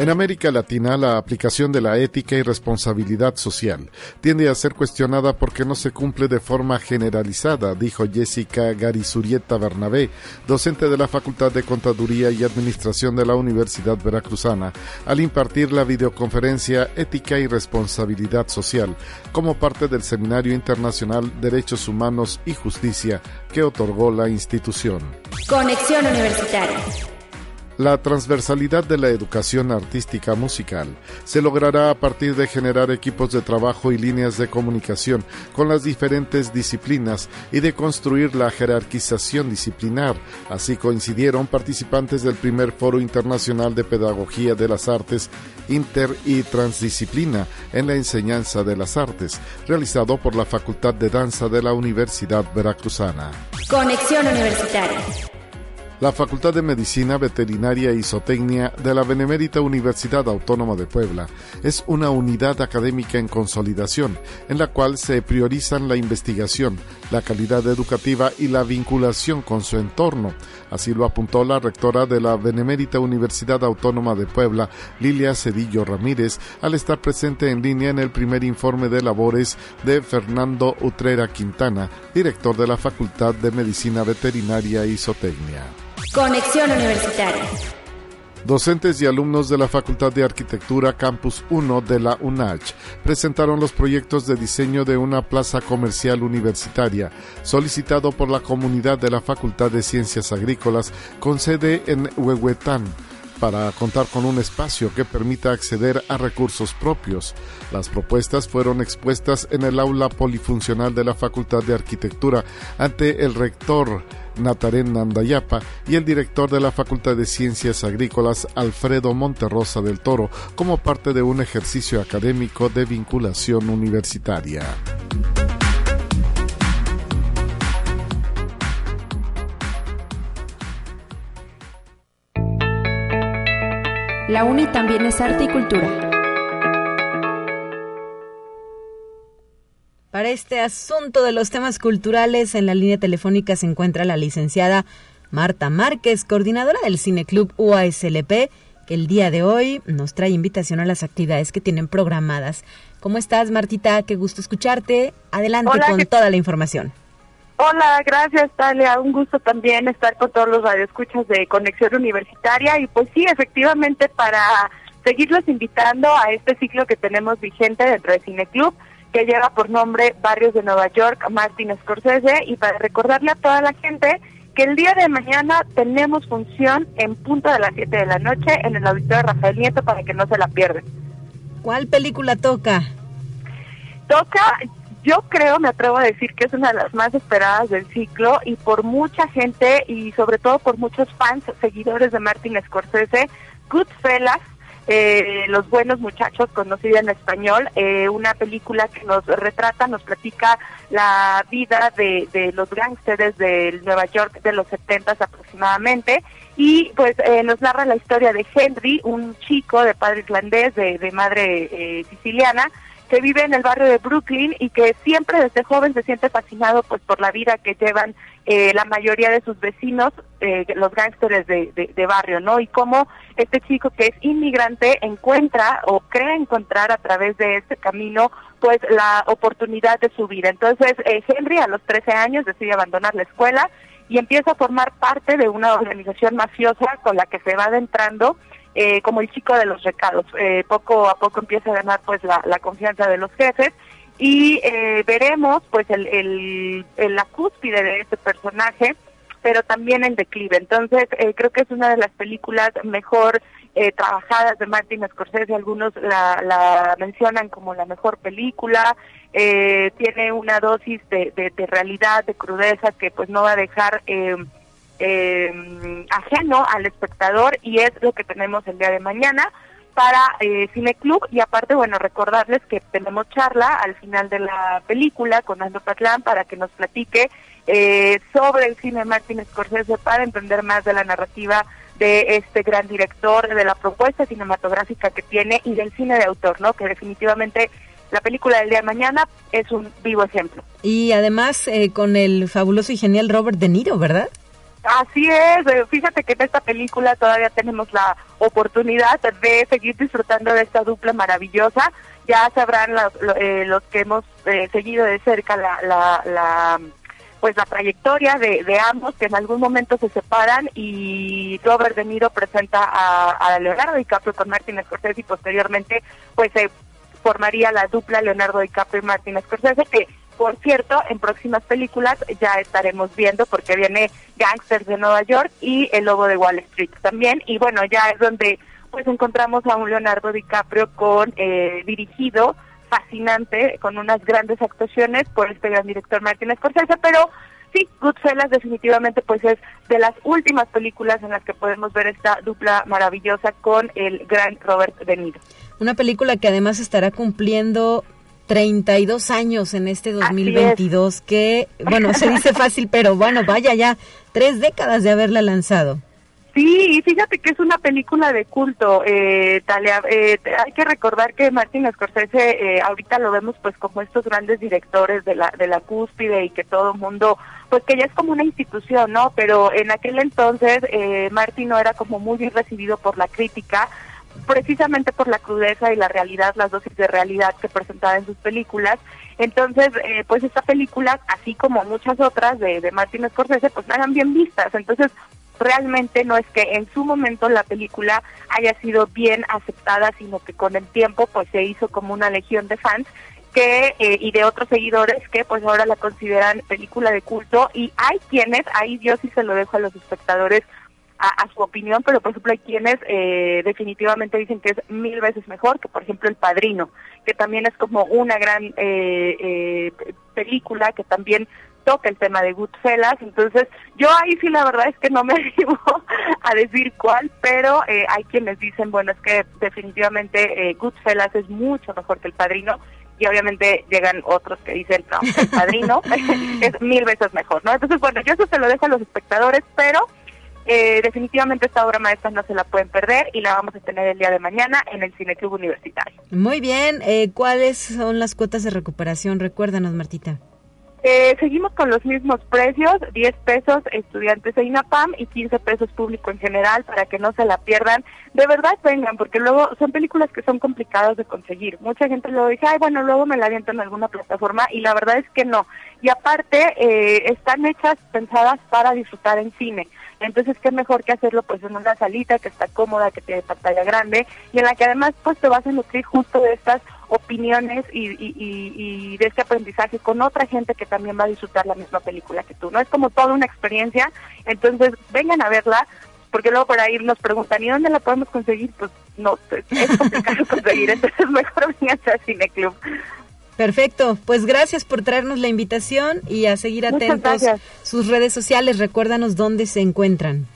J: En América Latina, la aplicación de la ética y responsabilidad social tiende a ser cuestionada porque no se cumple de forma generalizada, dijo Jessica Garizurieta Bernabé, docente de la Facultad de Contaduría y Administración de la Universidad Veracruzana, al impartir la videoconferencia Ética y Responsabilidad Social como parte del Seminario Internacional Derechos Humanos y Justicia que otorgó la institución.
C: Conexión Universitaria.
J: La transversalidad de la educación artística musical se logrará a partir de generar equipos de trabajo y líneas de comunicación con las diferentes disciplinas y de construir la jerarquización disciplinar. Así coincidieron participantes del primer Foro Internacional de Pedagogía de las Artes Inter y Transdisciplina en la enseñanza de las artes, realizado por la Facultad de Danza de la Universidad Veracruzana.
C: Conexión Universitaria.
J: La Facultad de Medicina Veterinaria y Zootecnia de la Benemérita Universidad Autónoma de Puebla es una unidad académica en consolidación, en la cual se priorizan la investigación, la calidad educativa y la vinculación con su entorno. Así lo apuntó la rectora de la Benemérita Universidad Autónoma de Puebla, Lilia Cedillo Ramírez, al estar presente en línea en el primer informe de labores de Fernando Utrera Quintana, director de la Facultad de Medicina Veterinaria y Zootecnia.
C: Conexión Universitaria.
J: Docentes y alumnos de la Facultad de Arquitectura Campus 1 de la UNACH presentaron los proyectos de diseño de una plaza comercial universitaria solicitado por la comunidad de la Facultad de Ciencias Agrícolas con sede en Huehuetán para contar con un espacio que permita acceder a recursos propios. Las propuestas fueron expuestas en el aula polifuncional de la Facultad de Arquitectura ante el rector Natarén Nandayapa y el director de la Facultad de Ciencias Agrícolas Alfredo Monterrosa del Toro como parte de un ejercicio académico de vinculación universitaria.
C: La UNI también es arte y cultura.
B: Para este asunto de los temas culturales, en la línea telefónica se encuentra la licenciada Marta Márquez, coordinadora del Cineclub UASLP, que el día de hoy nos trae invitación a las actividades que tienen programadas. ¿Cómo estás, Martita? Qué gusto escucharte. Adelante con toda la información.
K: Hola, gracias, Talia. Un gusto también estar con todos los radioescuchas de Conexión Universitaria. Y pues sí, efectivamente, para seguirlos invitando a este ciclo que tenemos vigente dentro de Cineclub, que lleva por nombre Barrios de Nueva York, Martin Scorsese, y para recordarle a toda la gente que el día de mañana tenemos función en punto de las 7 de la noche en el auditorio Rafael Nieto para que no se la pierdan.
B: ¿Cuál película toca?
K: Toca, yo creo, me atrevo a decir que es una de las más esperadas del ciclo y por mucha gente y sobre todo por muchos fans, seguidores de Martin Scorsese, Goodfellas, eh, Los Buenos Muchachos, conocida en español, eh, una película que nos retrata, nos platica la vida de, los gángsteres del Nueva York de los 70 aproximadamente y pues eh, nos narra la historia de Henry, un chico de padre irlandés, de, de madre siciliana, que vive en el barrio de Brooklyn y que siempre desde joven se siente fascinado pues por la vida que llevan eh, la mayoría de sus vecinos, eh, los gángsteres de, de, barrio, ¿no? Y cómo este chico que es inmigrante encuentra o cree encontrar a través de este camino pues la oportunidad de su vida. Entonces eh, Henry a los 13 años decide abandonar la escuela y empieza a formar parte de una organización mafiosa con la que se va adentrando eh, como el chico de los recados. Eh, poco a poco empieza a ganar pues la, confianza de los jefes y eh, veremos pues el, el, la cúspide de este personaje pero también en declive. Entonces, eh, creo que es una de las películas mejor eh, trabajadas de Martin Scorsese. Algunos la, la mencionan como la mejor película. Eh, tiene una dosis de, de, realidad, de crudeza que pues no va a dejar eh, ajeno al espectador y es lo que tenemos el día de mañana para eh, Cine Club y aparte, bueno, recordarles que tenemos charla al final de la película con Ando Patlán para que nos platique eh, sobre el cine Martin Scorsese para entender más de la narrativa de este gran director, de la propuesta cinematográfica que tiene y del cine de autor, ¿no? Que definitivamente la película del día de mañana es un vivo ejemplo.
B: Y además eh, con el fabuloso y genial Robert De Niro, ¿verdad?
K: Así es, eh, fíjate que en esta película todavía tenemos la oportunidad de seguir disfrutando de esta dupla maravillosa. Ya sabrán los, eh, los que hemos eh, seguido de cerca la, la, pues la trayectoria de, ambos que en algún momento se separan y Robert De Niro presenta a, a Leonardo DiCaprio con Martin Scorsese y posteriormente pues se formaría la dupla Leonardo DiCaprio y Martin Scorsese que por cierto, en próximas películas ya estaremos viendo porque viene Gangsters de Nueva York y El Lobo de Wall Street también. Y bueno, ya es donde pues encontramos a un Leonardo DiCaprio con eh, dirigido, fascinante, con unas grandes actuaciones por este gran director Martin Scorsese, pero sí, Goodfellas definitivamente pues es de las últimas películas en las que podemos ver esta dupla maravillosa con el gran Robert De.
B: Una película que además estará cumpliendo 32 años en este 2022, que, bueno, se dice fácil, pero bueno, vaya ya, tres décadas de haberla lanzado.
K: Sí, y fíjate que es una película de culto, eh, Talia. Eh, hay que recordar que Martin Scorsese eh, ahorita lo vemos pues como estos grandes directores de la de la cúspide y que todo el mundo, pues que ya es como una institución, ¿no? Pero en aquel entonces eh, Martin no era como muy bien recibido por la crítica precisamente por la crudeza y la realidad, las dosis de realidad que presentaba en sus películas. Entonces, eh, pues esta película, así como muchas otras de, de Martin Scorsese, pues eran bien vistas. Entonces, realmente no es que en su momento la película haya sido bien aceptada, sino que con el tiempo pues se hizo como una legión de fans que eh, y de otros seguidores que pues ahora la consideran película de culto y hay quienes, ahí yo sí se lo dejo a los espectadores a, su opinión, pero por ejemplo hay quienes eh, definitivamente dicen que es mil veces mejor que por ejemplo El Padrino, que también es como una gran eh, eh, película que también toca el tema de Goodfellas, entonces yo ahí sí la verdad es que no me animo a decir cuál, pero eh, hay quienes dicen, bueno, es que definitivamente eh, Goodfellas es mucho mejor que El Padrino, y obviamente llegan otros que dicen, no, El Padrino es mil veces mejor, ¿no? Entonces, bueno, yo eso se lo dejo a los espectadores, pero eh, definitivamente esta obra maestra no se la pueden perder y la vamos a tener el día de mañana en el Cineclub Universitario.
B: Muy bien, eh, ¿cuáles son las cuotas de recuperación? Recuérdanos, Martita.
K: Eh, seguimos con los mismos precios, 10 pesos estudiantes de INAPAM y 15 pesos público en general para que no se la pierdan. De verdad vengan, porque luego son películas que son complicadas de conseguir. Mucha gente luego dice, ay, bueno, luego me la aviento en alguna plataforma y la verdad es que no. Y aparte, eh, están hechas, pensadas para disfrutar en cine. Entonces, qué mejor que hacerlo pues en una salita que está cómoda, que tiene pantalla grande y en la que además pues te vas a nutrir justo de estas opiniones y, de este aprendizaje con otra gente que también va a disfrutar la misma película que tú, ¿no? Es como toda una experiencia, entonces vengan a verla, porque luego por ahí nos preguntan, ¿y dónde la podemos conseguir? Pues no, es complicado conseguir, entonces mejor vengan a Cineclub.
B: Perfecto, pues gracias por traernos la invitación y a seguir atentos sus redes sociales. Recuérdanos dónde se encuentran.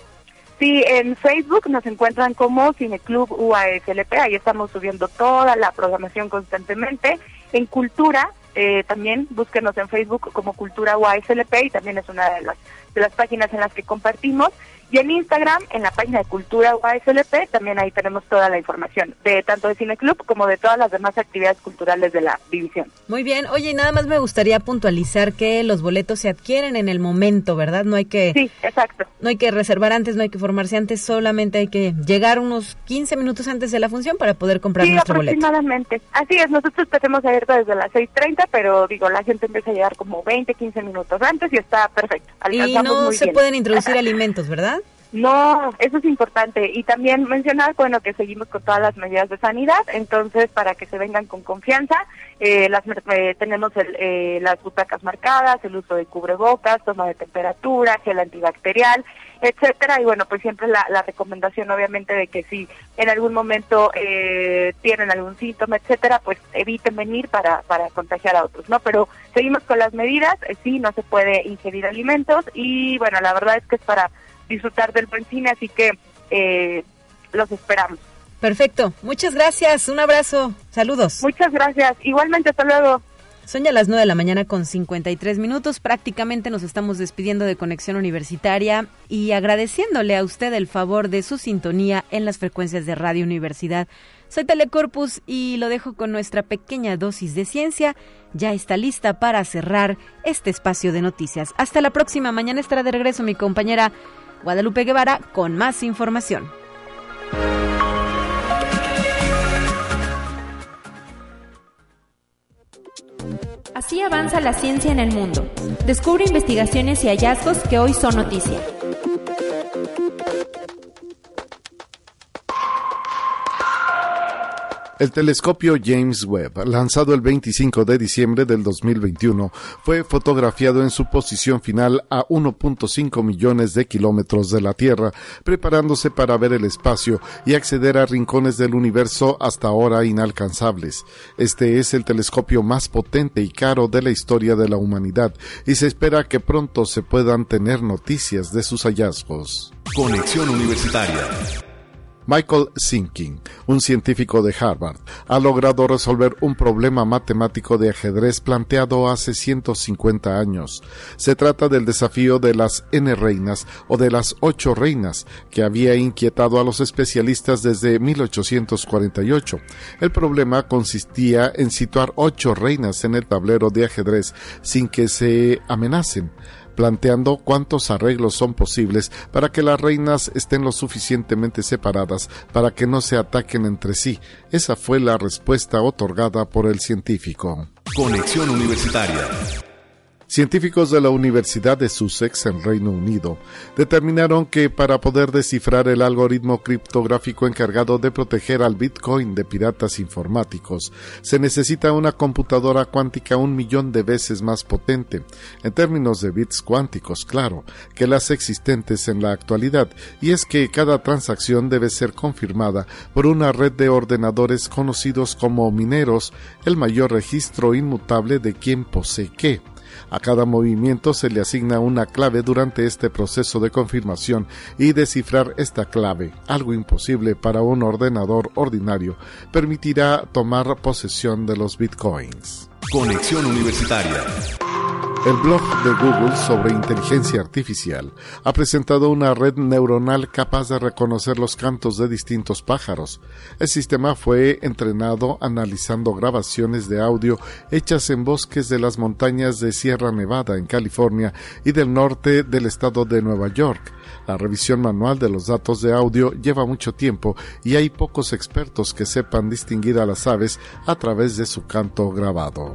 K: Sí, en Facebook nos encuentran como Cineclub UASLP, ahí estamos subiendo toda la programación constantemente. En Cultura, eh, también búsquenos en Facebook como Cultura UASLP y también es una de las, de las páginas en las que compartimos. Y en Instagram, en la página de Cultura UASLP, también ahí tenemos toda la información, de tanto de Cine Club como de todas las demás actividades culturales de la división.
B: Muy bien. Oye, nada más me gustaría puntualizar que los boletos se adquieren en el momento, ¿verdad? No hay que...
K: Sí, exacto.
B: No hay que reservar antes, no hay que formarse antes, solamente hay que llegar unos 15 minutos antes de la función para poder comprar nuestro boleto.
K: aproximadamente. Así es, nosotros tenemos abierto desde las 6.30, pero digo, la gente empieza a llegar como 20, 15 minutos antes y está perfecto.
B: y no se pueden introducir alimentos, ¿verdad?
K: No, eso es importante. Y también mencionar, bueno, que seguimos con todas las medidas de sanidad, entonces para que se vengan con confianza, eh, las, eh, tenemos eh, las butacas marcadas, el uso de cubrebocas, toma de temperatura, gel antibacterial, etcétera. Y bueno, pues siempre la, la recomendación, obviamente, de que si en algún momento tienen algún síntoma, etcétera, pues eviten venir para, para contagiar a otros, ¿no? Pero seguimos con las medidas, sí, no se puede ingerir alimentos y bueno, la verdad es que es para disfrutar del buen cine, así que eh, los esperamos.
B: Perfecto, muchas gracias, un abrazo, saludos.
K: Muchas gracias, igualmente, hasta luego.
B: Son ya las 9 de la mañana con 53 minutos. Prácticamente nos estamos despidiendo de Conexión Universitaria y agradeciéndole a usted el favor de su sintonía en las frecuencias de Radio Universidad. Soy Telecorpus y lo dejo con nuestra pequeña dosis de ciencia. Ya está lista para cerrar este espacio de noticias. Hasta la próxima. Mañana estará de regreso mi compañera Guadalupe Guevara con más información.
C: Así avanza la ciencia en el mundo. Descubre investigaciones y hallazgos que hoy son noticia.
J: El telescopio James Webb, lanzado el 25 de diciembre del 2021, fue fotografiado en su posición final a 1.5 millones de kilómetros de la Tierra, preparándose para ver el espacio y acceder a rincones del universo hasta ahora inalcanzables. Este es el telescopio más potente y caro de la historia de la humanidad y se espera que pronto se puedan tener noticias de sus hallazgos.
A: Conexión Universitaria
J: Michael Sinking, un científico de Harvard, ha logrado resolver un problema matemático de ajedrez planteado hace 150 años. Se trata del desafío de las N reinas o de las ocho reinas, que había inquietado a los especialistas desde 1848. El problema consistía en situar ocho reinas en el tablero de ajedrez sin que se amenacen planteando cuántos arreglos son posibles para que las reinas estén lo suficientemente separadas para que no se ataquen entre sí. Esa fue la respuesta otorgada por el científico.
A: Conexión Universitaria.
J: Científicos de la Universidad de Sussex en Reino Unido determinaron que para poder descifrar el algoritmo criptográfico encargado de proteger al Bitcoin de piratas informáticos, se necesita una computadora cuántica un millón de veces más potente, en términos de bits cuánticos, claro, que las existentes en la actualidad, y es que cada transacción debe ser confirmada por una red de ordenadores conocidos como mineros, el mayor registro inmutable de quién posee qué. A cada movimiento se le asigna una clave durante este proceso de confirmación y descifrar esta clave, algo imposible para un ordenador ordinario, permitirá tomar posesión de los bitcoins.
A: Conexión Universitaria.
J: El blog de Google sobre inteligencia artificial ha presentado una red neuronal capaz de reconocer los cantos de distintos pájaros. El sistema fue entrenado analizando grabaciones de audio hechas en bosques de las montañas de Sierra Nevada en California y del norte del estado de Nueva York. La revisión manual de los datos de audio lleva mucho tiempo y hay pocos expertos que sepan distinguir a las aves a través de su canto grabado.